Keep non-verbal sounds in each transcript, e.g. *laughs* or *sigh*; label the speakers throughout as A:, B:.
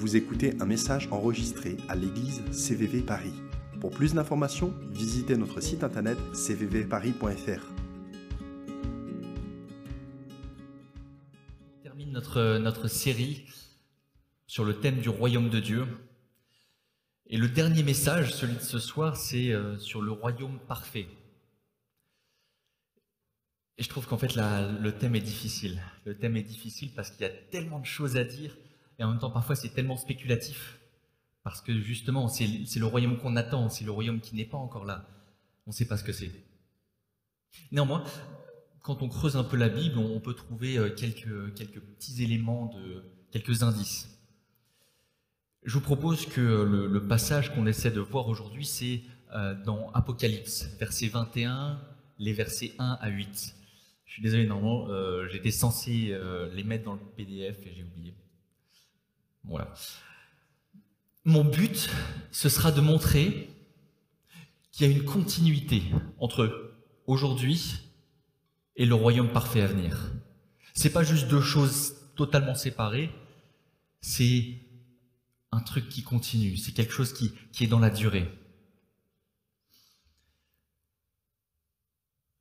A: Vous écoutez un message enregistré à l'église CVV Paris. Pour plus d'informations, visitez notre site internet cvvparis.fr.
B: On termine notre, notre série sur le thème du royaume de Dieu. Et le dernier message, celui de ce soir, c'est euh, sur le royaume parfait. Et je trouve qu'en fait, le thème est difficile. Le thème est difficile parce qu'il y a tellement de choses à dire, et en même temps, parfois, c'est tellement spéculatif. Parce que justement, c'est le royaume qu'on attend, c'est le royaume qui n'est pas encore là. On ne sait pas ce que c'est. Néanmoins, quand on creuse un peu la Bible, on peut trouver euh, quelques, petits éléments, de, quelques indices. Je vous propose que le, passage qu'on essaie de voir aujourd'hui, c'est euh, dans Apocalypse, verset 21, les versets 1 à 8. Je suis désolé, normalement, euh, j'étais censé les mettre dans le PDF et j'ai oublié. Mon but, ce sera de montrer qu'il y a une continuité entre aujourd'hui et le royaume parfait à venir. C'est pas juste deux choses totalement séparées, c'est un truc qui continue, c'est quelque chose qui, qui est dans la durée.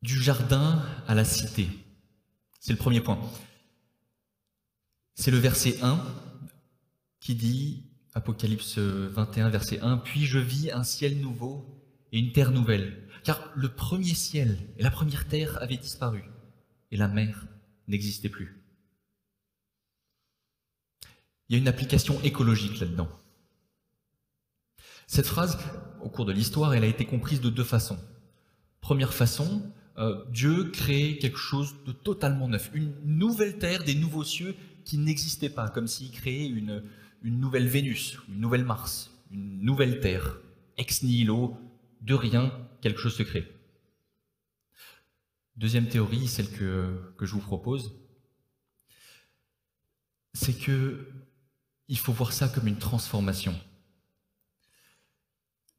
B: Du jardin à la cité. C'est le premier point. C'est le verset 1 qui dit, Apocalypse 21, verset 1, Puis je vis un ciel nouveau et une terre nouvelle. Car le premier ciel et la première terre avaient disparu, et la mer n'existait plus. Il y a une application écologique là-dedans. Cette phrase, au cours de l'histoire, elle a été comprise de deux façons. Première façon, euh, Dieu crée quelque chose de totalement neuf, une nouvelle terre, des nouveaux cieux qui n'existaient pas, comme s'il créait une, une nouvelle Vénus, une nouvelle Mars, une nouvelle terre, ex nihilo, de rien, quelque chose se crée. Deuxième théorie, celle que, je vous propose, c'est que il faut voir ça comme une transformation.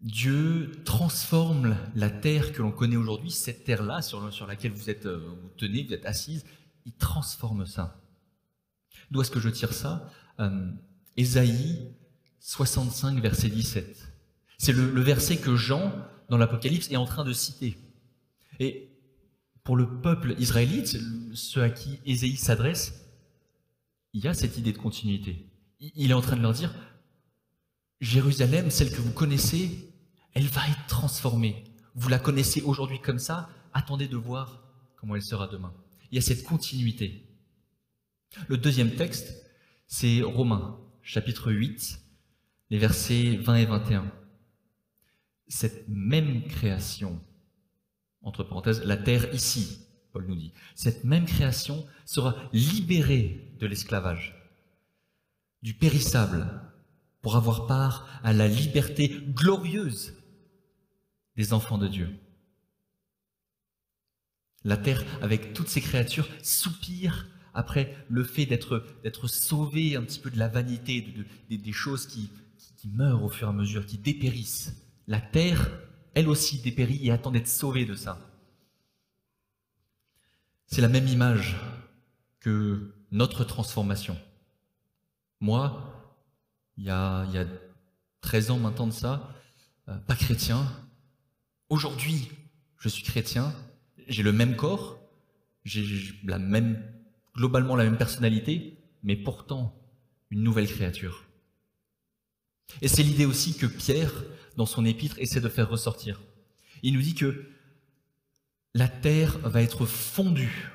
B: Dieu transforme la terre que l'on connaît aujourd'hui, cette terre-là sur, sur laquelle vous êtes, euh, vous tenez, vous êtes assise, il transforme ça. D'où est-ce que je tire ça? Euh, Ésaïe 65, verset 17. C'est le, verset que Jean, dans l'Apocalypse, est en train de citer. Et pour le peuple israélite, ceux à qui Ésaïe s'adresse, il y a cette idée de continuité. Il il est en train de leur dire, Jérusalem, celle que vous connaissez, elle va être transformée. Vous la connaissez aujourd'hui comme ça, attendez de voir comment elle sera demain. Il y a cette continuité. Le deuxième texte, c'est Romains, chapitre 8, les versets 20 et 21. Cette même création, entre parenthèses, la terre ici, Paul nous dit, cette même création sera libérée de l'esclavage, du périssable, pour avoir part à la liberté glorieuse des enfants de Dieu. La terre, avec toutes ses créatures, soupire après le fait d'être d'être sauvé un petit peu de la vanité, de, de- des- choses qui, qui, meurent au fur et à mesure, qui dépérissent. La terre, elle aussi, dépérit et attend d'être sauvée de ça. C'est la même image que notre transformation. Moi, il y a, il y a 13 ans maintenant de ça, euh, pas chrétien. Aujourd'hui, je suis chrétien, j'ai le même corps, j'ai la même, globalement la même personnalité, mais pourtant une nouvelle créature. Et c'est l'idée aussi que Pierre, dans son épître, essaie de faire ressortir. Il nous dit que la terre va être fondue.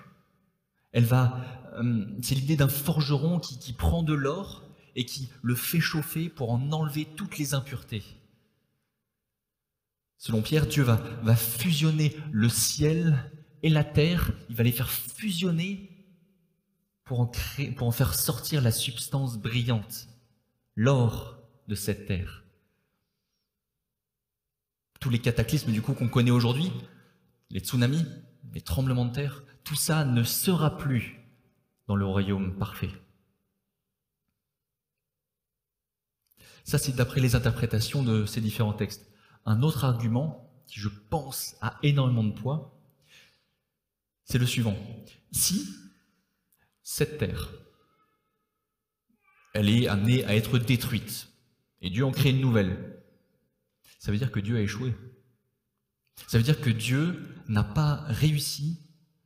B: Elle va, euh, c'est l'idée d'un forgeron qui, qui prend de l'or et qui le fait chauffer pour en enlever toutes les impuretés. Selon Pierre, Dieu va, va fusionner le ciel et la terre, il va les faire fusionner pour en, faire sortir la substance brillante, l'or de cette terre. Tous les cataclysmes du coup qu'on connaît aujourd'hui, les tsunamis, les tremblements de terre, tout ça ne sera plus dans le royaume parfait. Ça, c'est d'après les interprétations de ces différents textes. Un autre argument, qui je pense a énormément de poids, c'est le suivant. Si cette terre, elle est amenée à être détruite. Et Dieu en crée une nouvelle. Ça veut dire que Dieu a échoué. Ça veut dire que Dieu n'a pas réussi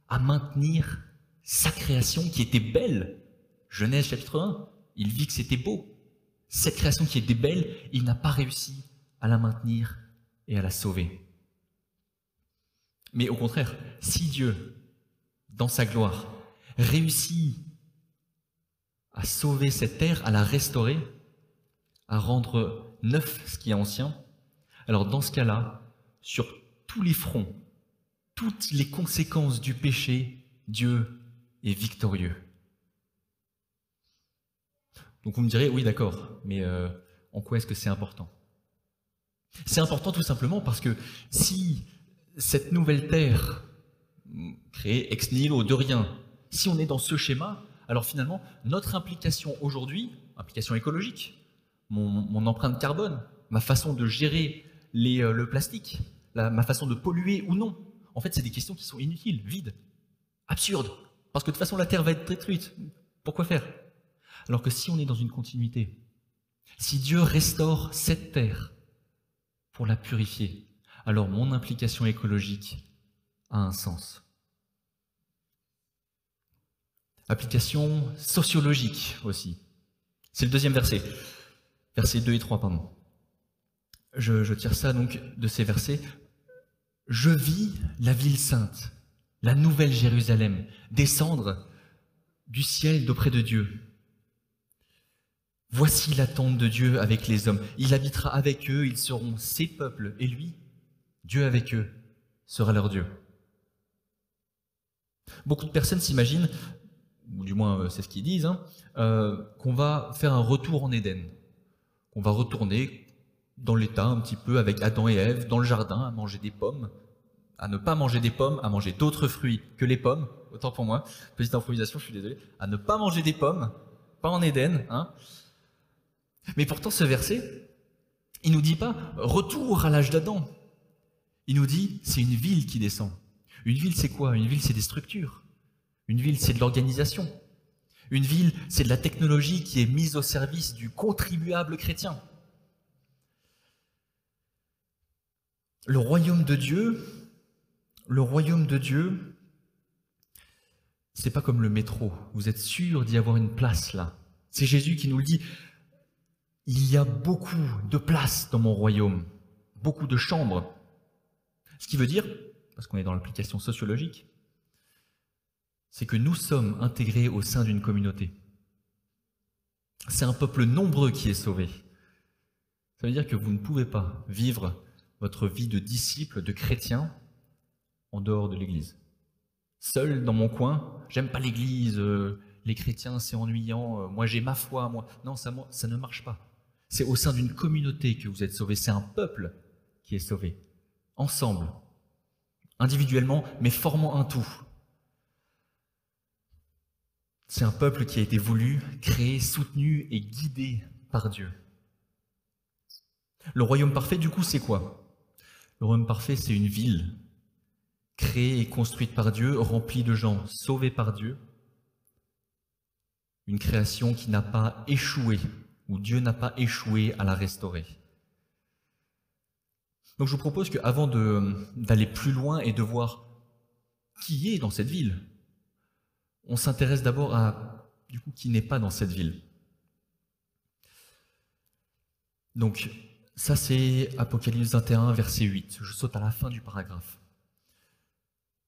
B: à maintenir sa création qui était belle. Genèse chapitre 1, il vit que c'était beau. Cette création qui était belle, il n'a pas réussi à la maintenir et à la sauver. Mais au contraire, si Dieu, dans sa gloire, réussit à sauver cette terre, à la restaurer, à rendre neuf ce qui est ancien, alors dans ce cas-là, sur tous les fronts, toutes les conséquences du péché, Dieu est victorieux. Donc vous me direz, oui d'accord, mais euh, en quoi est-ce que c'est important? C'est important tout simplement parce que si cette nouvelle terre, créée ex nihilo, de rien, si on est dans ce schéma, alors finalement, notre implication aujourd'hui, implication écologique, mon, empreinte carbone, ma façon de gérer euh, le plastique, ma façon de polluer ou non, en fait, c'est des questions qui sont inutiles, vides, absurdes. Parce que de toute façon, la Terre va être détruite. Pourquoi faire? Alors que si on est dans une continuité, si Dieu restaure cette Terre pour la purifier, alors mon implication écologique a un sens. Application sociologique aussi. C'est le deuxième verset. Versets 2 et 3, pardon. Je, je tire ça donc de ces versets. Je vis la ville sainte, la nouvelle Jérusalem, descendre du ciel d'auprès de Dieu. Voici la tombe de Dieu avec les hommes. Il habitera avec eux, ils seront ses peuples, et lui, Dieu avec eux, sera leur Dieu. Beaucoup de personnes s'imaginent, ou du moins euh, c'est ce qu'ils disent, hein, euh, qu'on va faire un retour en Éden, qu'on va retourner dans l'état un petit peu avec Adam et Ève, dans le jardin, à manger des pommes, à ne pas manger des pommes, à manger d'autres fruits que les pommes, autant pour moi, petite improvisation, je suis désolé, à ne pas manger des pommes, pas en Éden, hein. Mais pourtant ce verset, il nous dit pas retour à l'âge d'Adam. Il nous dit c'est une ville qui descend. Une ville c'est quoi? Une ville c'est des structures. Une ville c'est de l'organisation. Une ville c'est de la technologie qui est mise au service du contribuable chrétien. Le royaume de Dieu, le royaume de Dieu, c'est pas comme le métro. Vous êtes sûr d'y avoir une place là? C'est Jésus qui nous le dit. Il y a beaucoup de places dans mon royaume, beaucoup de chambres. Ce qui veut dire, parce qu'on est dans l'application sociologique, c'est que nous sommes intégrés au sein d'une communauté. C'est un peuple nombreux qui est sauvé. Ça veut dire que vous ne pouvez pas vivre votre vie de disciple, de chrétien, en dehors de l'Église. Seul dans mon coin, j'aime pas l'Église, euh, les chrétiens c'est ennuyant, euh, moi j'ai ma foi, moi. Non, ça, ça ne marche pas. C'est au sein d'une communauté que vous êtes sauvé, c'est un peuple qui est sauvé. Ensemble, individuellement, mais formant un tout. C'est un peuple qui a été voulu, créé, soutenu et guidé par Dieu. Le royaume parfait, du coup, c'est quoi? Le royaume parfait, c'est une ville créée et construite par Dieu, remplie de gens sauvés par Dieu. Une création qui n'a pas échoué, où Dieu n'a pas échoué à la restaurer. Donc je vous propose qu'avant d'aller plus loin et de voir qui est dans cette ville, on s'intéresse d'abord à qui n'est pas dans cette ville. Donc ça, c'est Apocalypse 21, verset 8. Je saute à la fin du paragraphe.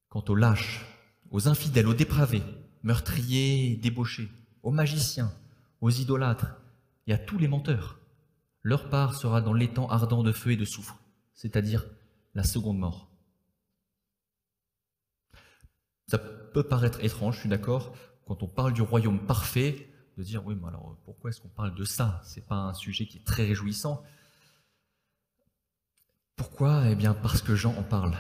B: Quant aux lâches, aux infidèles, aux dépravés, meurtriers, débauchés, aux magiciens, aux idolâtres et à tous les menteurs, leur part sera dans l'étang ardent de feu et de soufre, c'est-à-dire la seconde mort. Peut paraître étrange, je suis d'accord, quand on parle du royaume parfait, de dire oui, mais alors pourquoi est-ce qu'on parle de ça? C'est pas un sujet qui est très réjouissant. Pourquoi? Eh bien parce que Jean en parle.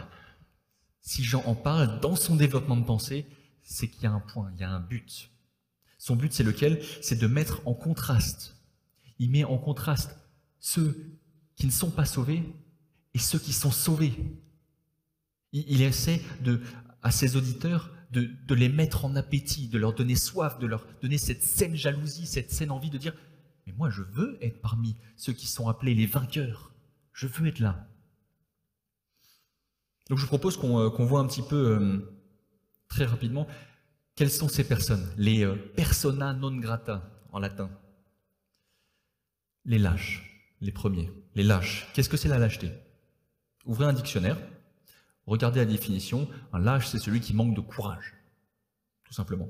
B: Si Jean en parle dans son développement de pensée, c'est qu'il y a un point, il y a un but. Son but, c'est lequel? C'est de mettre en contraste. Il met en contraste ceux qui ne sont pas sauvés et ceux qui sont sauvés. Il, essaie de, à ses auditeurs de, les mettre en appétit, de leur donner soif, de leur donner cette saine jalousie, cette saine envie de dire Mais moi, je veux être parmi ceux qui sont appelés les vainqueurs. Je veux être là. Donc je vous propose qu'on euh, voit un petit peu, euh, très rapidement, quelles sont ces personnes, les euh, persona non grata en latin. Les lâches, les premiers. Les lâches. Qu'est-ce que c'est la lâcheté? Ouvrez un dictionnaire, regardez la définition. Un lâche, c'est celui qui manque de courage, tout simplement.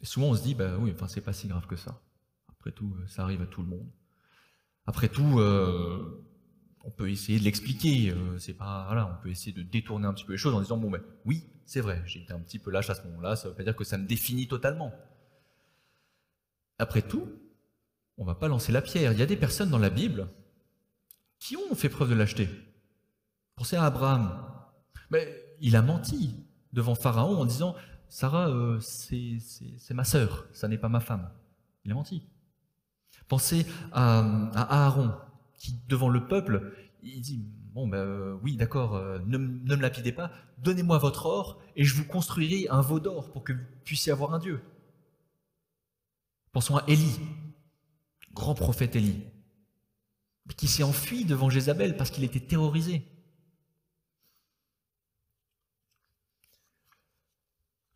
B: Et souvent, on se dit, bah oui, enfin, c'est pas si grave que ça. Après tout, ça arrive à tout le monde. Après tout, on peut essayer de l'expliquer. Euh, c'est pas, on peut essayer de détourner un petit peu les choses en disant bon ben oui, c'est vrai, j'ai été un petit peu lâche à ce moment-là. Ça veut pas dire que ça me définit totalement. Après tout, on va pas lancer la pierre. Il y a des personnes dans la Bible qui ont fait preuve de lâcheté. Pensez à Abraham. Mais il a menti devant Pharaon en disant Sarah, euh, c'est ma sœur, ça n'est pas ma femme. Il a menti. Pensez à, Aaron qui, devant le peuple, il dit Bon, ben oui, d'accord, euh, ne, me lapidez pas, donnez-moi votre or et je vous construirai un veau d'or pour que vous puissiez avoir un Dieu. Pensons à Élie, grand prophète Élie, qui s'est enfui devant Jézabel parce qu'il était terrorisé.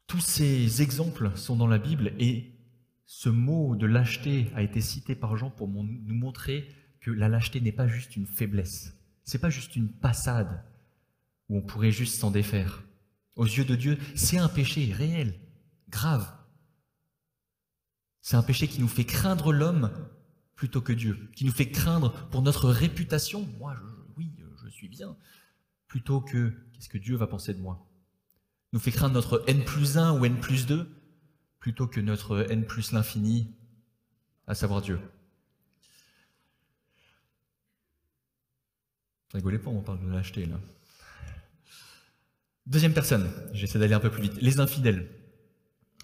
B: Tous ces exemples sont dans la Bible et ce mot de lâcheté a été cité par Jean pour nous montrer que la lâcheté n'est pas juste une faiblesse, c'est pas juste une passade où on pourrait juste s'en défaire. Aux yeux de Dieu, c'est un péché réel, grave. C'est un péché qui nous fait craindre l'homme plutôt que Dieu, qui nous fait craindre pour notre réputation, moi oui, je suis bien, plutôt que qu'est-ce que Dieu va penser de moi? Nous fait craindre notre N plus 1 ou N plus 2, plutôt que notre N plus l'infini, à savoir Dieu. Rigolez pas, on parle de l'acheter là. Deuxième personne, j'essaie d'aller un peu plus vite. Les infidèles.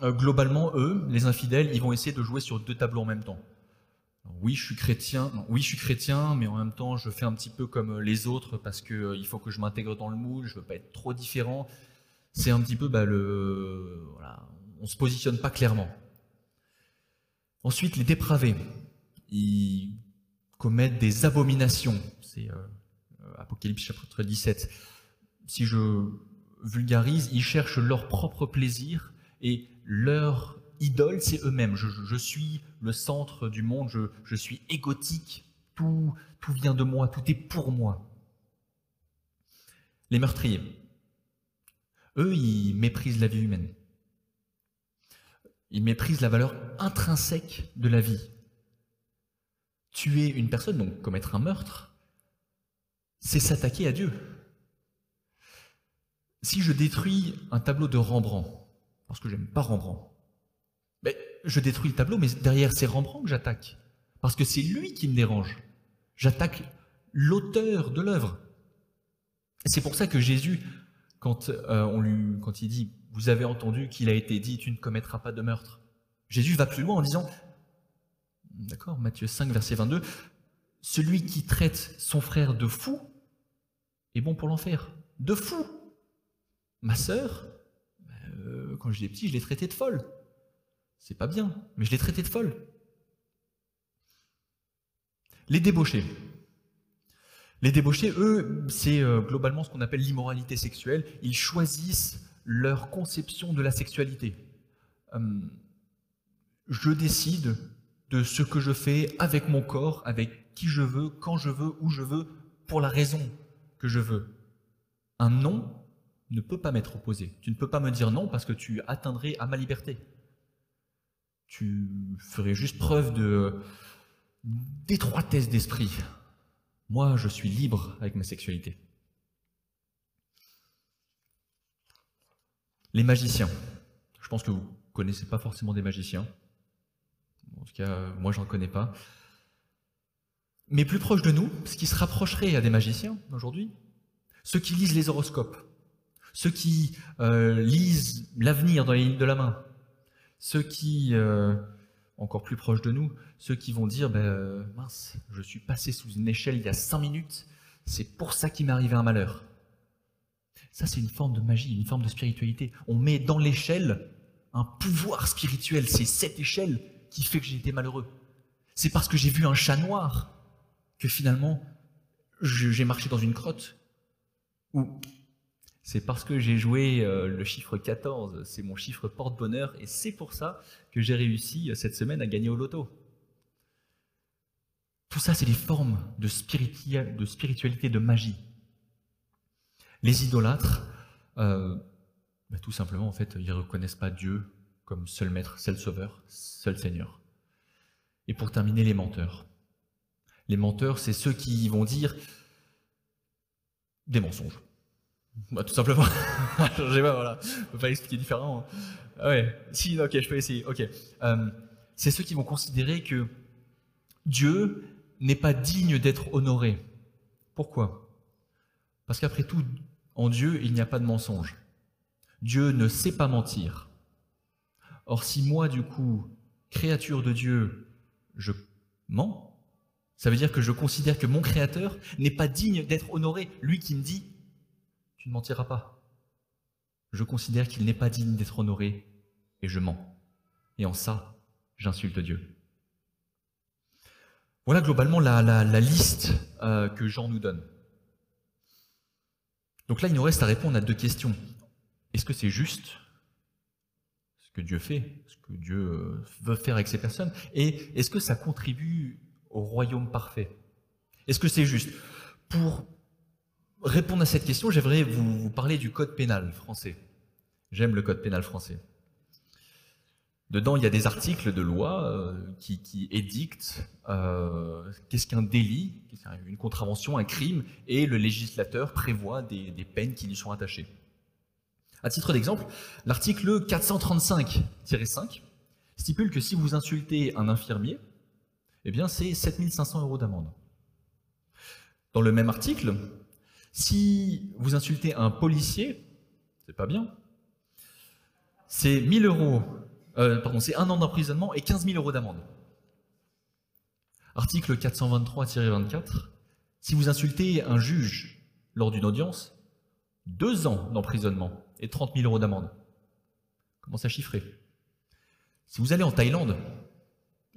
B: Euh, globalement, eux, les infidèles, ils vont essayer de jouer sur deux tableaux en même temps. oui, je suis chrétien. oui, je suis chrétien, mais en même temps, je fais un petit peu comme les autres parce qu'il euh, faut que je m'intègre dans le moule. Je veux pas être trop différent. C'est un petit peu bah, le, voilà, on se positionne pas clairement. Ensuite, les dépravés, ils commettent des abominations. C'est euh, Apocalypse chapitre 17. Si je vulgarise, ils cherchent leur propre plaisir et leur idole, c'est eux-mêmes. Je, suis le centre du monde, je, suis égotique, tout, tout vient de moi, tout est pour moi. Les meurtriers, eux, ils méprisent la vie humaine. Ils méprisent la valeur intrinsèque de la vie. Tuer une personne, donc commettre un meurtre, c'est s'attaquer à Dieu. Si je détruis un tableau de Rembrandt, parce que j'aime pas Rembrandt, mais je détruis le tableau, mais derrière c'est Rembrandt que j'attaque, parce que c'est lui qui me dérange. J'attaque l'auteur de l'œuvre. C'est pour ça que Jésus, quand, euh, on lui, quand il dit, vous avez entendu qu'il a été dit, tu ne commettras pas de meurtre, Jésus va plus loin en disant, d'accord, Matthieu 5, verset 22, celui qui traite son frère de fou est bon pour l'enfer. De fou. Ma sœur, euh, quand j'étais petit, je l'ai traitée de folle. C'est pas bien, mais je l'ai traitée de folle. Les débauchés. Les débauchés, eux, c'est euh, globalement ce qu'on appelle l'immoralité sexuelle. Ils choisissent leur conception de la sexualité. Hum, je décide de ce que je fais avec mon corps, avec qui je veux, quand je veux, où je veux, pour la raison que je veux. Un non ne peut pas m'être opposé. Tu ne peux pas me dire non parce que tu atteindrais à ma liberté. Tu ferais juste preuve d'étroitesse d'esprit. Moi, je suis libre avec ma sexualité. Les magiciens. Je pense que vous ne connaissez pas forcément des magiciens. En tout cas, moi, j'en connais pas mais plus proche de nous, ce qui se rapprocherait à des magiciens aujourd'hui, ceux qui lisent les horoscopes, ceux qui euh, lisent l'avenir dans les lignes de la main, ceux qui, euh, encore plus proches de nous, ceux qui vont dire, ben, euh, mince, je suis passé sous une échelle il y a cinq minutes, c'est pour ça qu'il m'est arrivé un malheur. Ça, c'est une forme de magie, une forme de spiritualité. On met dans l'échelle un pouvoir spirituel. C'est cette échelle qui fait que j'ai été malheureux. C'est parce que j'ai vu un chat noir que finalement j'ai marché dans une crotte. Ou c'est parce que j'ai joué euh, le chiffre 14, c'est mon chiffre porte-bonheur, et c'est pour ça que j'ai réussi euh, cette semaine à gagner au loto. Tout ça, c'est des formes de, spiritualité, de magie. Les idolâtres, euh, bah, tout simplement, en fait, ils ne reconnaissent pas Dieu comme seul maître, seul sauveur, seul Seigneur. Et pour terminer, les menteurs. Les menteurs, c'est ceux qui vont dire des mensonges. Bah, tout simplement. *laughs* je sais voilà. On peut pas différemment. Ah ouais. Si, ok, je peux essayer. Ok. Euh, c'est ceux qui vont considérer que Dieu n'est pas digne d'être honoré. Pourquoi? Parce qu'après tout, en Dieu, il n'y a pas de mensonge. Dieu ne sait pas mentir. Or, si moi, du coup, créature de Dieu, je mens, ça veut dire que je considère que mon Créateur n'est pas digne d'être honoré, lui qui me dit, tu ne mentiras pas. Je considère qu'il n'est pas digne d'être honoré, et je mens. Et en ça, j'insulte Dieu. Voilà globalement la, liste euh, que Jean nous donne. Donc là, il nous reste à répondre à deux questions. Est-ce que c'est juste ce que Dieu fait, ce que Dieu euh, veut faire avec ces personnes Et est-ce que ça contribue au royaume parfait? Est-ce que c'est juste? Pour répondre à cette question, j'aimerais vous parler du code pénal français. J'aime le code pénal français. Dedans, il y a des articles de loi euh, qui, édictent euh, qu'est-ce qu'un délit, une contravention, un crime, et le législateur prévoit des, peines qui lui sont attachées. À titre d'exemple, l'article 435-5 stipule que si vous insultez un infirmier, eh bien c'est 7500 euros d'amende. Dans le même article, si vous insultez un policier, c'est pas bien, c'est 1000 euros euh, pardon, c'est un an d'emprisonnement et 15 000 euros d'amende. Article 423-24, si vous insultez un juge lors d'une audience, deux ans d'emprisonnement et 30 000 euros d'amende. Comment ça chiffrer? Si vous allez en Thaïlande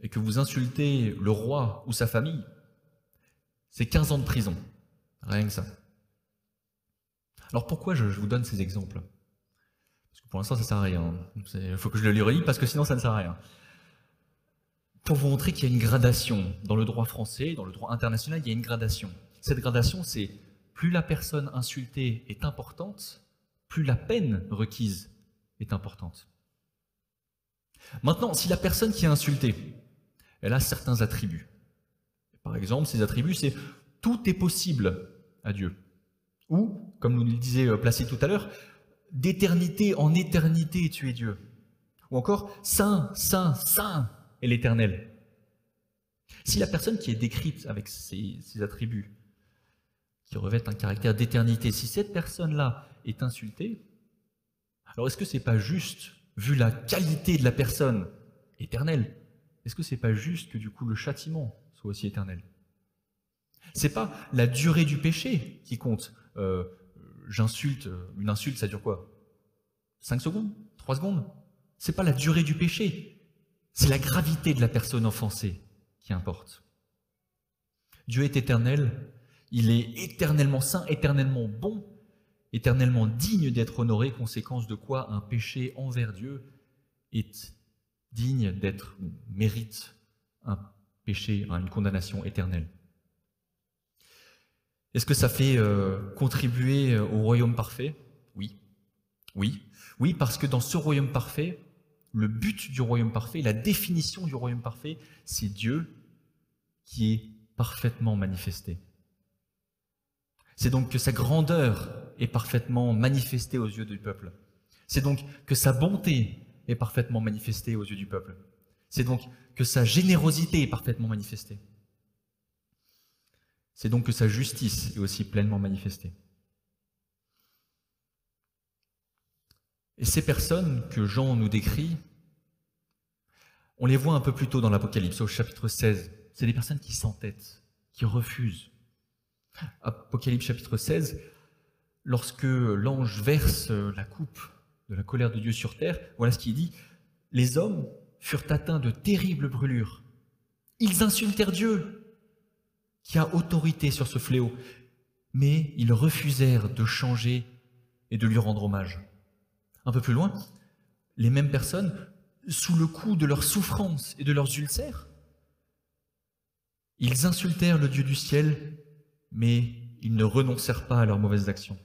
B: et que vous insultez le roi ou sa famille, c'est 15 ans de prison. Rien que ça. Alors pourquoi je vous donne ces exemples? Pour l'instant, ça ne sert à rien. Il faut que je le relis parce que sinon, ça ne sert à rien. Pour vous montrer qu'il y a une gradation dans le droit français, dans le droit international, il y a une gradation. Cette gradation, c'est plus la personne insultée est importante, plus la peine requise est importante. Maintenant, si la personne qui est insultée, elle a certains attributs. Par exemple, ces attributs, c'est tout est possible à Dieu. Ou, comme nous le disait euh, Placide tout à l'heure, d'éternité en éternité, tu es Dieu. Ou encore, Saint, Saint, Saint est l'Éternel. Si la personne qui est décrite avec ces, attributs, qui revêtent un caractère d'éternité, si cette personne-là est insultée, alors est-ce que c'est pas juste, vu la qualité de la personne éternelle, est-ce que c'est pas juste que du coup le châtiment soit aussi éternel? C'est pas la durée du péché qui compte. Euh, j'insulte, euh, une insulte, ça dure quoi? 5 secondes? 3 secondes? C'est pas la durée du péché, c'est la gravité de la personne offensée qui importe. Dieu est éternel, il est éternellement saint, éternellement bon, éternellement digne d'être honoré, conséquence de quoi un péché envers Dieu est digne d'être, mérite un péché, une condamnation éternelle. Est-ce que ça fait euh, contribuer euh, au royaume parfait? Oui. Oui. Oui, parce que dans ce royaume parfait, le but du royaume parfait, la définition du royaume parfait, c'est Dieu qui est parfaitement manifesté. C'est donc que sa grandeur est parfaitement manifestée aux yeux du peuple. C'est donc que sa bonté est parfaitement manifestée aux yeux du peuple. C'est donc que sa générosité est parfaitement manifestée. C'est donc que sa justice est aussi pleinement manifestée. Et ces personnes que Jean nous décrit, on les voit un peu plus tôt dans l'Apocalypse, au chapitre 16. C'est des personnes qui s'entêtent, qui refusent. Apocalypse chapitre 16, lorsque l'ange verse la coupe de la colère de Dieu sur terre, voilà ce qu'il dit. Les hommes furent atteints de terribles brûlures. Ils insultèrent Dieu, qui a autorité sur ce fléau, mais ils refusèrent de changer et de lui rendre hommage. Un peu plus loin, les mêmes personnes, sous le coup de leurs souffrances et de leurs ulcères, ils insultèrent le Dieu du ciel, mais ils ne renoncèrent pas à leurs mauvaises actions.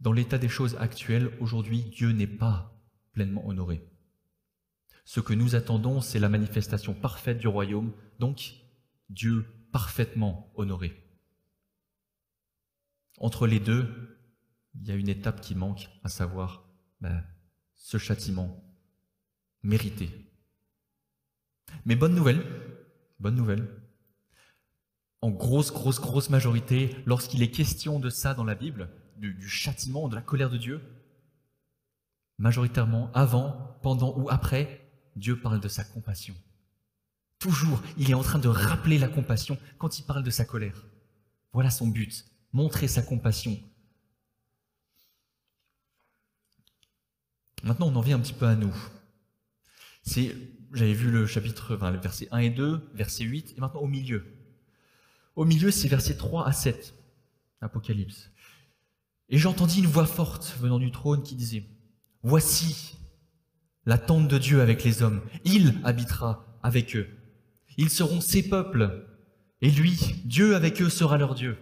B: Dans l'état des choses actuelles, aujourd'hui, Dieu n'est pas pleinement honoré. Ce que nous attendons, c'est la manifestation parfaite du royaume, donc Dieu parfaitement honoré. Entre les deux, il y a une étape qui manque, à savoir ben, ce châtiment mérité. Mais bonne nouvelle, bonne nouvelle. En grosse, grosse, grosse majorité, lorsqu'il est question de ça dans la Bible, du, châtiment, de la colère de Dieu, majoritairement, avant, pendant ou après, Dieu parle de sa compassion. Toujours, il est en train de rappeler la compassion quand il parle de sa colère. Voilà son but, montrer sa compassion. Maintenant, on en vient un petit peu à nous. C'est, j'avais vu le chapitre, enfin, verset 1 et 2, verset 8, et maintenant au milieu. Au milieu, c'est verset 3 à 7, Apocalypse. Et j'entendis une voix forte venant du trône qui disait, Voici la tente de Dieu avec les hommes. Il habitera avec eux. Ils seront ses peuples. Et lui, Dieu avec eux sera leur Dieu.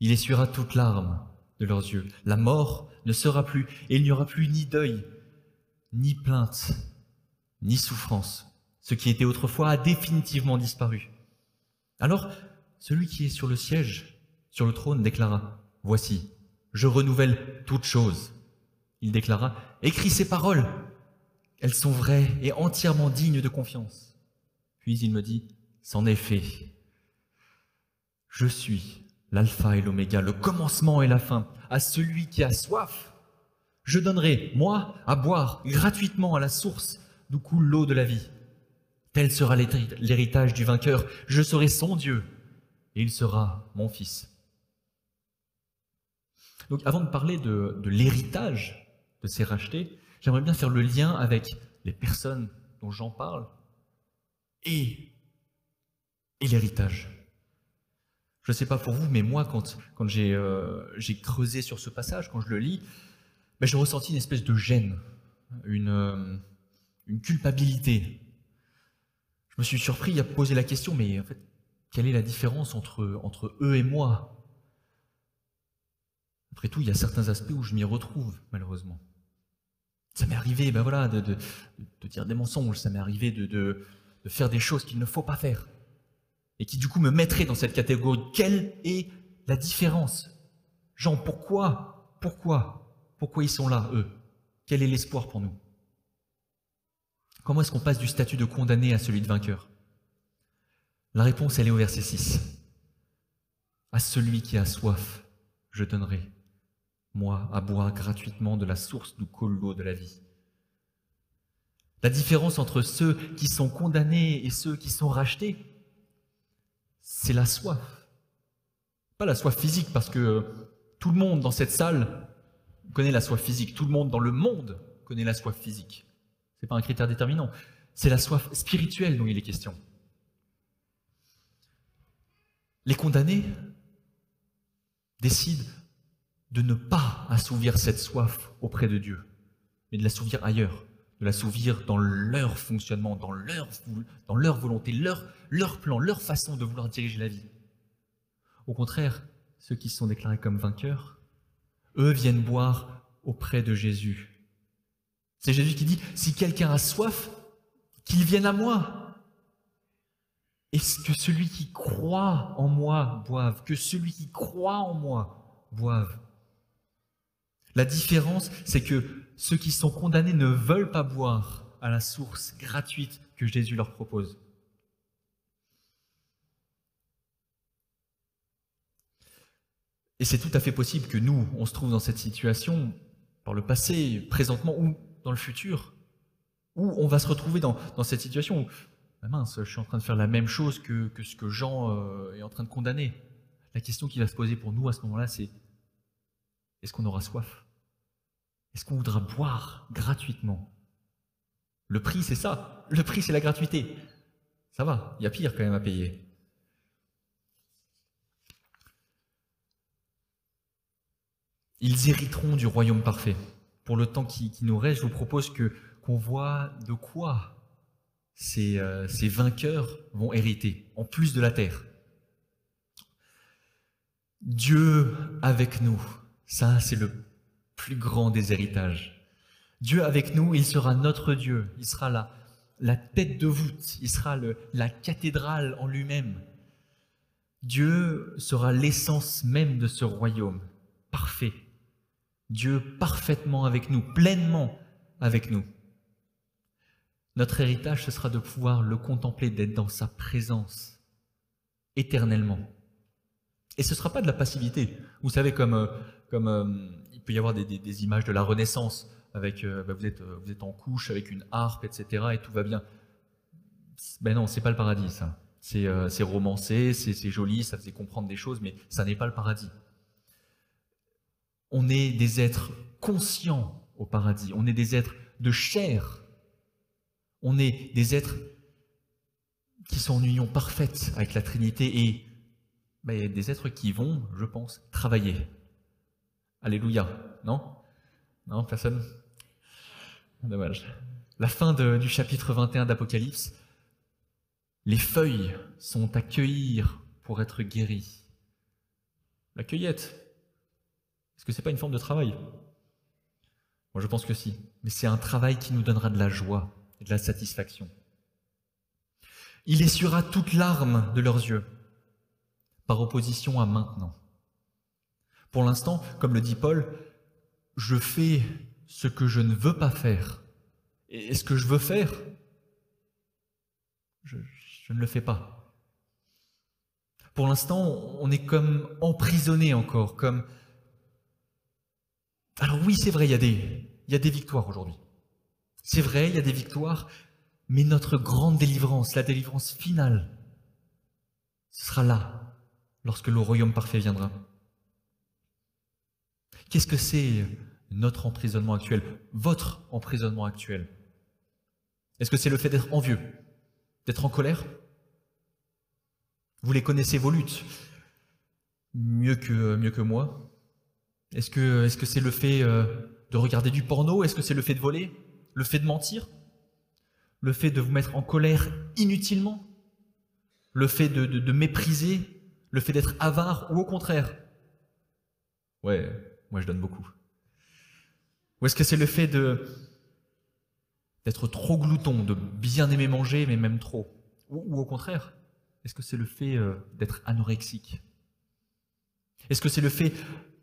B: Il essuiera toute larme de leurs yeux. La mort ne sera plus, et il n'y aura plus ni deuil, ni plainte, ni souffrance. Ce qui était autrefois a définitivement disparu. Alors, celui qui est sur le siège, sur le trône, déclara, Voici, je renouvelle toutes choses. Il déclara, Écris ces paroles, elles sont vraies et entièrement dignes de confiance. Puis il me dit, C'en est fait. Je suis l'alpha et l'oméga, le commencement et la fin. À celui qui a soif, je donnerai, moi, à boire gratuitement à la source d'où coule l'eau de la vie. Tel sera l'héritage du vainqueur. Je serai son Dieu et il sera mon fils. Donc avant de parler de, l'héritage de ces rachetés, j'aimerais bien faire le lien avec les personnes dont j'en parle et, l'héritage. Je ne sais pas pour vous, mais moi, quand, quand euh, j'ai creusé sur ce passage, quand je le lis, ben, j'ai ressenti une espèce de gêne, une, euh, une culpabilité. Je me suis surpris à poser la question, mais en fait, quelle est la différence entre, entre eux et moi? Après tout, il y a certains aspects où je m'y retrouve, malheureusement. Ça m'est arrivé, ben voilà, de, dire des mensonges, ça m'est arrivé de, faire des choses qu'il ne faut pas faire. Et qui du coup me mettraient dans cette catégorie. Quelle est la différence? Jean, pourquoi Pourquoi Pourquoi ils sont là, eux? Quel est l'espoir pour nous? Comment est-ce qu'on passe du statut de condamné à celui de vainqueur? La réponse, elle est au verset 6. À celui qui a soif, je donnerai moi, à boire gratuitement de la source du coule de la vie. La différence entre ceux qui sont condamnés et ceux qui sont rachetés, c'est la soif. Pas la soif physique, parce que tout le monde dans cette salle connaît la soif physique. Tout le monde dans le monde connaît la soif physique. Ce n'est pas un critère déterminant. C'est la soif spirituelle dont il est question. Les condamnés décident de ne pas assouvir cette soif auprès de Dieu, mais de l'assouvir ailleurs, de l'assouvir dans leur fonctionnement, dans leur, volonté, leur, leur plan, leur façon de vouloir diriger la vie. Au contraire, ceux qui sont déclarés comme vainqueurs, eux viennent boire auprès de Jésus. C'est Jésus qui dit, si quelqu'un a soif, qu'il vienne à moi. Est-ce que celui qui croit en moi boive, que celui qui croit en moi boive? La différence, c'est que ceux qui sont condamnés ne veulent pas boire à la source gratuite que Jésus leur propose. Et c'est tout à fait possible que nous, on se trouve dans cette situation par le passé, présentement ou dans le futur, où on va se retrouver dans, cette situation où, ah mince, je suis en train de faire la même chose que, ce que Jean euh, est en train de condamner. La question qui va se poser pour nous à ce moment-là, c'est est-ce qu'on aura soif? Est-ce qu'on voudra boire gratuitement? Le prix, c'est ça. Le prix, c'est la gratuité. Ça va, il y a pire quand même à payer. Ils hériteront du royaume parfait. Pour le temps qui, nous reste, je vous propose qu'on voit de quoi euh, ces vainqueurs vont hériter, en plus de la terre. Dieu avec nous, ça c'est le plus grand des héritages. Dieu avec nous, il sera notre Dieu, il sera la, la tête de voûte, il sera le, la cathédrale en lui-même. Dieu sera l'essence même de ce royaume, parfait. Dieu parfaitement avec nous, pleinement avec nous. Notre héritage, ce sera de pouvoir le contempler, d'être dans sa présence éternellement. Et ce ne sera pas de la passivité. Vous savez, comme, euh, comme euh, peut y avoir des, images de la Renaissance, avec euh, bah, vous, êtes, vous êtes en couche avec une harpe, etc., et tout va bien. Ben non, c'est pas le paradis, ça. C'est romancé, c'est joli, ça faisait comprendre des choses, mais ça n'est pas le paradis. On est des êtres conscients au paradis, on est des êtres de chair, on est des êtres qui sont en union parfaite avec la Trinité et ben, des êtres qui vont, je pense, travailler. Alléluia, non? Non, personne? Dommage. La fin du chapitre 21 d'Apocalypse, les feuilles sont à cueillir pour être guéries. La cueillette, est-ce que ce n'est pas une forme de travail? Moi, je pense que si. Mais c'est un travail qui nous donnera de la joie et de la satisfaction. Il essuiera toute larme de leurs yeux, par opposition à maintenant. Pour l'instant, comme le dit Paul, je fais ce que je ne veux pas faire. Et ce que je veux faire, je, ne le fais pas. Pour l'instant, on est comme emprisonné encore, comme alors oui, c'est vrai, il y, a des, il y a des victoires aujourd'hui. C'est vrai, il y a des victoires, mais notre grande délivrance, la délivrance finale, ce sera là, lorsque le royaume parfait viendra. Qu'est-ce que c'est notre emprisonnement actuel, votre emprisonnement actuel? Est-ce que c'est le fait d'être envieux, d'être en colère? Vous les connaissez, vos luttes, mieux que, mieux que moi? Est-ce que est-ce que c'est le fait euh, de regarder du porno? Est-ce que c'est le fait de voler? Le fait de mentir? Le fait de vous mettre en colère inutilement? Le fait de, de, mépriser? Le fait d'être avare Ou au contraire? Ouais, moi je donne beaucoup. Ou est-ce que c'est le fait d'être trop glouton, de bien aimer manger, mais même trop? Ou, au contraire, est-ce que c'est le fait euh, d'être anorexique? Est-ce que c'est le fait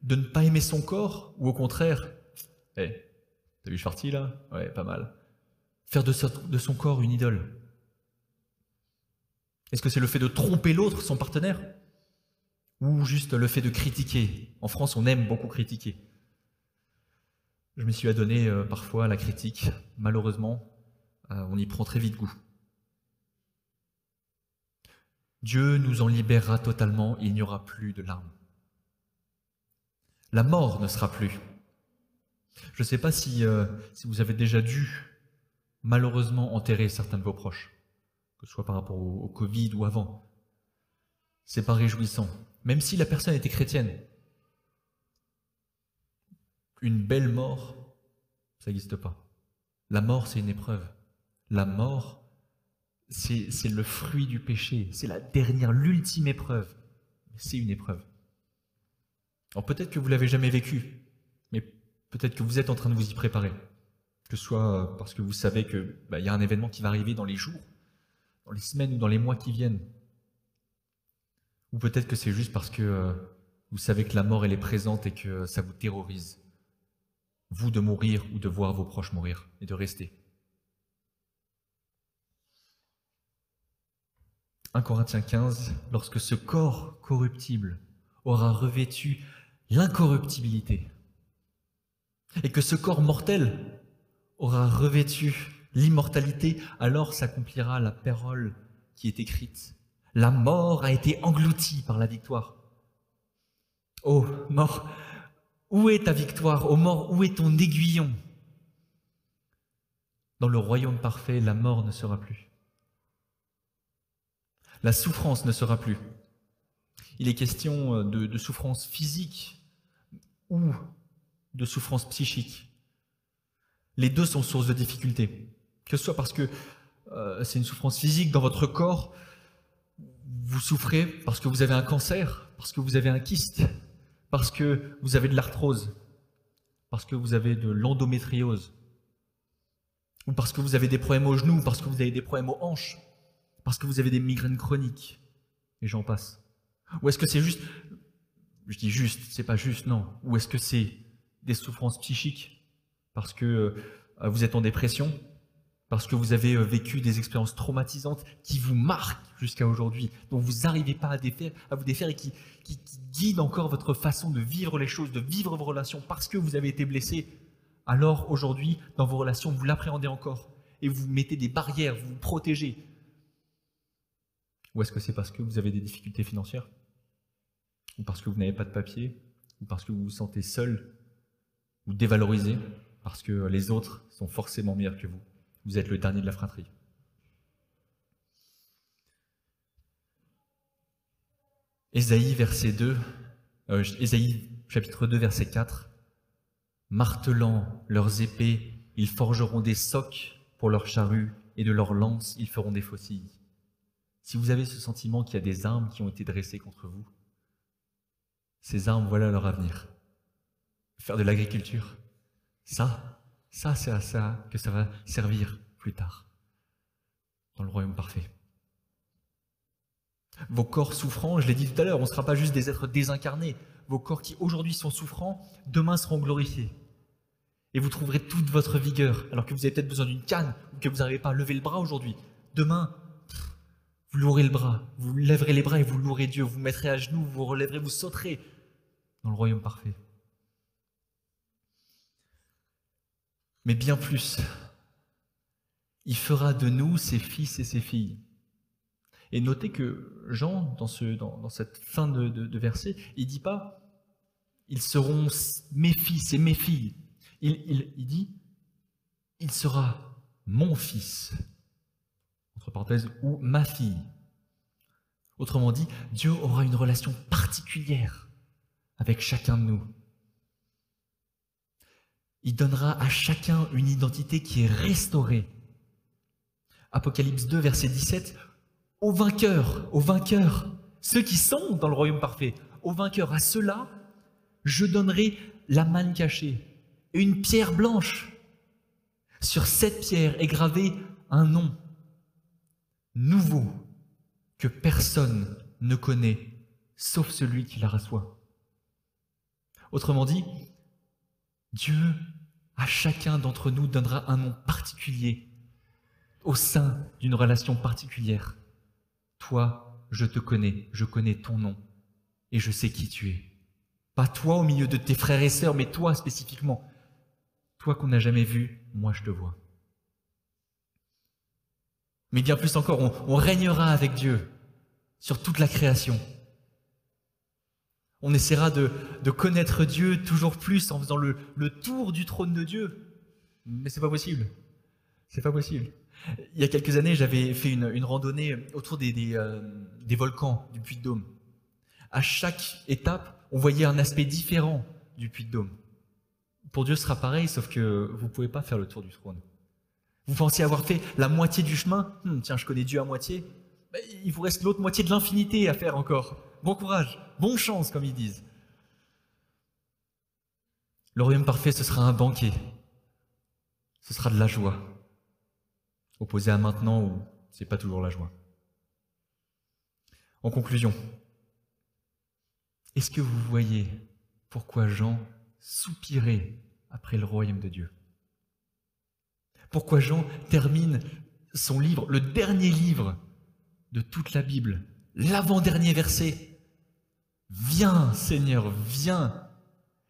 B: de ne pas aimer son corps? Ou au contraire, hé, hey, t'as vu Schwarty là? Ouais, pas mal. Faire de, son corps une idole. Est-ce que c'est le fait de tromper l'autre, son partenaire? Ou juste le fait de critiquer En France, on aime beaucoup critiquer. Je me suis adonné euh, parfois à la critique. Malheureusement, euh, on y prend très vite goût. Dieu nous en libérera totalement, il n'y aura plus de larmes. La mort ne sera plus. Je ne sais pas si, euh, si, vous avez déjà dû malheureusement enterrer certains de vos proches, que ce soit par rapport au, Covid ou avant. C'est pas réjouissant, même si la personne était chrétienne. Une belle mort, ça n'existe pas. La mort, c'est une épreuve. La mort, c'est le fruit du péché. C'est la dernière, l'ultime épreuve. C'est une épreuve. Alors peut-être que vous l'avez jamais vécu, mais peut-être que vous êtes en train de vous y préparer. Que ce soit parce que vous savez qu'il bah, y a un événement qui va arriver dans les jours, dans les semaines ou dans les mois qui viennent. Ou peut-être que c'est juste parce que euh, vous savez que la mort elle est présente et que ça vous terrorise. Vous de mourir ou de voir vos proches mourir et de rester. 1 Corinthiens 15, lorsque ce corps corruptible aura revêtu l'incorruptibilité. Et que ce corps mortel aura revêtu l'immortalité, alors s'accomplira la parole qui est écrite. La mort a été engloutie par la victoire. Oh, mort, où est ta victoire? Ô oh, mort, où est ton aiguillon? Dans le royaume parfait, la mort ne sera plus. La souffrance ne sera plus. Il est question de, de souffrance physique ou de souffrance psychique. Les deux sont source de difficultés. Que ce soit parce que euh, c'est une souffrance physique dans votre corps, vous souffrez parce que vous avez un cancer, parce que vous avez un kyste, parce que vous avez de l'arthrose, parce que vous avez de l'endométriose, ou parce que vous avez des problèmes aux genoux, parce que vous avez des problèmes aux hanches, parce que vous avez des migraines chroniques, et j'en passe. Ou est-ce que c'est juste, je dis juste, c'est pas juste, non. Ou est-ce que c'est des souffrances psychiques parce que euh, vous êtes en dépression, parce que vous avez euh, vécu des expériences traumatisantes qui vous marquent jusqu'à aujourd'hui, dont vous n'arrivez pas à, vous défaire et qui, qui, guident encore votre façon de vivre les choses, de vivre vos relations parce que vous avez été blessé. Alors aujourd'hui, dans vos relations, vous l'appréhendez encore et vous mettez des barrières, vous vous protégez. Ou est-ce que c'est parce que vous avez des difficultés financières? Ou parce que vous n'avez pas de papier? Ou parce que vous vous sentez seul ou dévalorisé parce que les autres sont forcément meilleurs que vous? Vous êtes le dernier de la fratrie. Ésaïe, verset 2, euh, chapitre 2, verset 4. Martelant leurs épées, ils forgeront des socs pour leurs charrues, et de leurs lances, ils feront des faucilles. Si vous avez ce sentiment qu'il y a des armes qui ont été dressées contre vous, ces armes, voilà leur avenir faire de l'agriculture. Ça, ça, c'est à ça que ça va servir plus tard, dans le royaume parfait. Vos corps souffrants, je l'ai dit tout à l'heure, on ne sera pas juste des êtres désincarnés. Vos corps qui aujourd'hui sont souffrants, demain seront glorifiés. Et vous trouverez toute votre vigueur, alors que vous avez peut-être besoin d'une canne, ou que vous n'arrivez pas à lever le bras aujourd'hui. Demain, vous louerez le bras, vous lèverez les bras et vous louerez Dieu, vous mettrez à genoux, vous relèverez, vous sauterez dans le royaume parfait. Mais bien plus. Il fera de nous ses fils et ses filles. Et notez que Jean, dans, ce, dans, cette fin de, verset, il dit pas ils seront mes fils et mes filles. Il, il dit il sera mon fils, entre parenthèses, ou ma fille. Autrement dit, Dieu aura une relation particulière avec chacun de nous. Il donnera à chacun une identité qui est restaurée. Apocalypse 2, verset 17. Aux vainqueurs, aux vainqueurs, ceux qui sont dans le royaume parfait, aux vainqueurs, à ceux-là, je donnerai la manne cachée une pierre blanche. Sur cette pierre est gravé un nom nouveau que personne ne connaît, sauf celui qui la reçoit. Autrement dit, Dieu à chacun d'entre nous donnera un nom particulier au sein d'une relation particulière. Toi, je te connais, je connais ton nom et je sais qui tu es. Pas toi au milieu de tes frères et sœurs, mais toi spécifiquement. Toi qu'on n'a jamais vu, moi je te vois. Mais bien plus encore, on, régnera avec Dieu sur toute la création. On essaiera de, connaître Dieu toujours plus en faisant le, tour du trône de Dieu. Mais c'est pas possible. C'est pas possible. Il y a quelques années, j'avais fait une, randonnée autour euh, des, volcans du Puy de Dôme. À chaque étape, on voyait un aspect différent du Puy de Dôme. Pour Dieu, ce sera pareil, sauf que vous pouvez pas faire le tour du trône. Vous pensiez avoir fait la moitié du chemin hmm, Tiens, je connais Dieu à moitié. Ben, il vous reste l'autre moitié de l'infinité à faire encore. Bon courage, bonne chance, comme ils disent. Le royaume parfait, ce sera un banquet. Ce sera de la joie. Opposé à maintenant où c'est pas toujours la joie. En conclusion, est-ce que vous voyez pourquoi Jean soupirait après le royaume de Dieu? Pourquoi Jean termine son livre, le dernier livre de toute la Bible, l'avant-dernier verset? Viens, Seigneur, viens.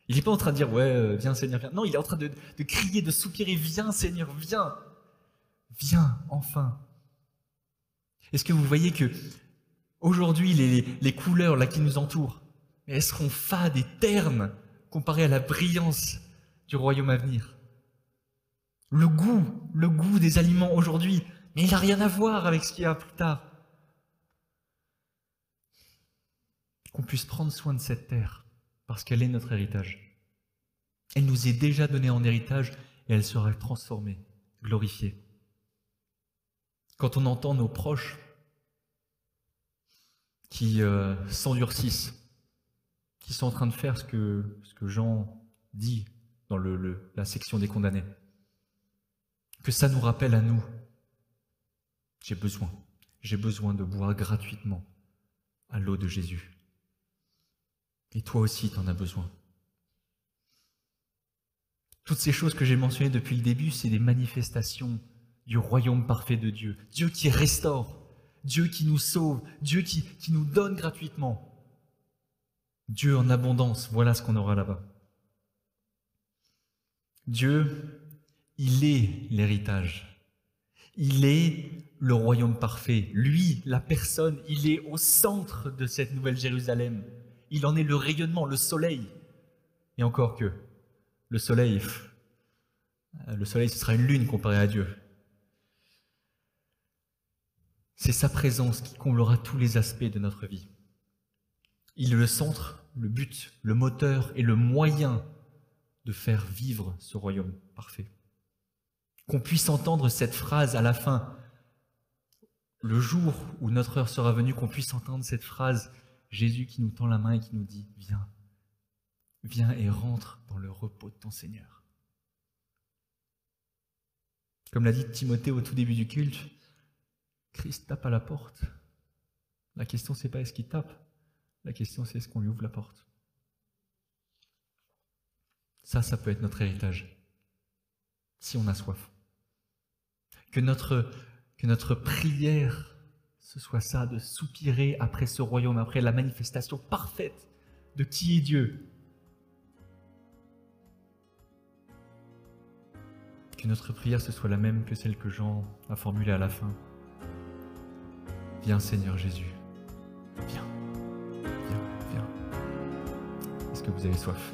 B: Il n'est pas en train de dire, ouais, euh, viens, Seigneur, viens. Non, il est en train de, crier, de soupirer, viens, Seigneur, viens. Viens, enfin. Est-ce que vous voyez que aujourd'hui, les, couleurs là qui nous entourent, elles seront fades et ternes comparées à la brillance du royaume à venir? Le goût, le goût des aliments aujourd'hui, mais il n'a rien à voir avec ce qu'il y a plus tard. Qu'on puisse prendre soin de cette terre, parce qu'elle est notre héritage. Elle nous est déjà donnée en héritage et elle sera transformée, glorifiée. Quand on entend nos proches qui euh, s'endurcissent, qui sont en train de faire ce que, Jean dit dans la section des condamnés, que ça nous rappelle à nous, j'ai besoin, j'ai besoin de boire gratuitement à l'eau de Jésus. Et toi aussi, tu en as besoin. Toutes ces choses que j'ai mentionnées depuis le début, c'est des manifestations du royaume parfait de Dieu. Dieu qui restaure, Dieu qui nous sauve, Dieu qui, qui nous donne gratuitement. Dieu en abondance, voilà ce qu'on aura là-bas. Dieu, il est l'héritage. Il est le royaume parfait. Lui, la personne, il est au centre de cette nouvelle Jérusalem. Il en est le rayonnement, le soleil. Et encore que, le soleil, le soleil, ce sera une lune comparé à Dieu. C'est sa présence qui comblera tous les aspects de notre vie. Il est le centre, le but, le moteur et le moyen de faire vivre ce royaume parfait. Qu'on puisse entendre cette phrase à la fin, le jour où notre heure sera venue, qu'on puisse entendre cette phrase, Jésus qui nous tend la main et qui nous dit, viens, viens et rentre dans le repos de ton Seigneur. Comme l'a dit Timothée au tout début du culte, Christ tape à la porte. La question, c'est pas est-ce qu'il tape, la question, c'est est-ce qu'on lui ouvre la porte. Ça, ça peut être notre héritage, si on a soif. Que notre, que notre prière, ce soit ça, de soupirer après ce royaume, après la manifestation parfaite de qui est Dieu. Que notre prière, ce soit la même que celle que Jean a formulée à la fin. Viens Seigneur Jésus, viens, viens, viens. Est-ce que vous avez soif?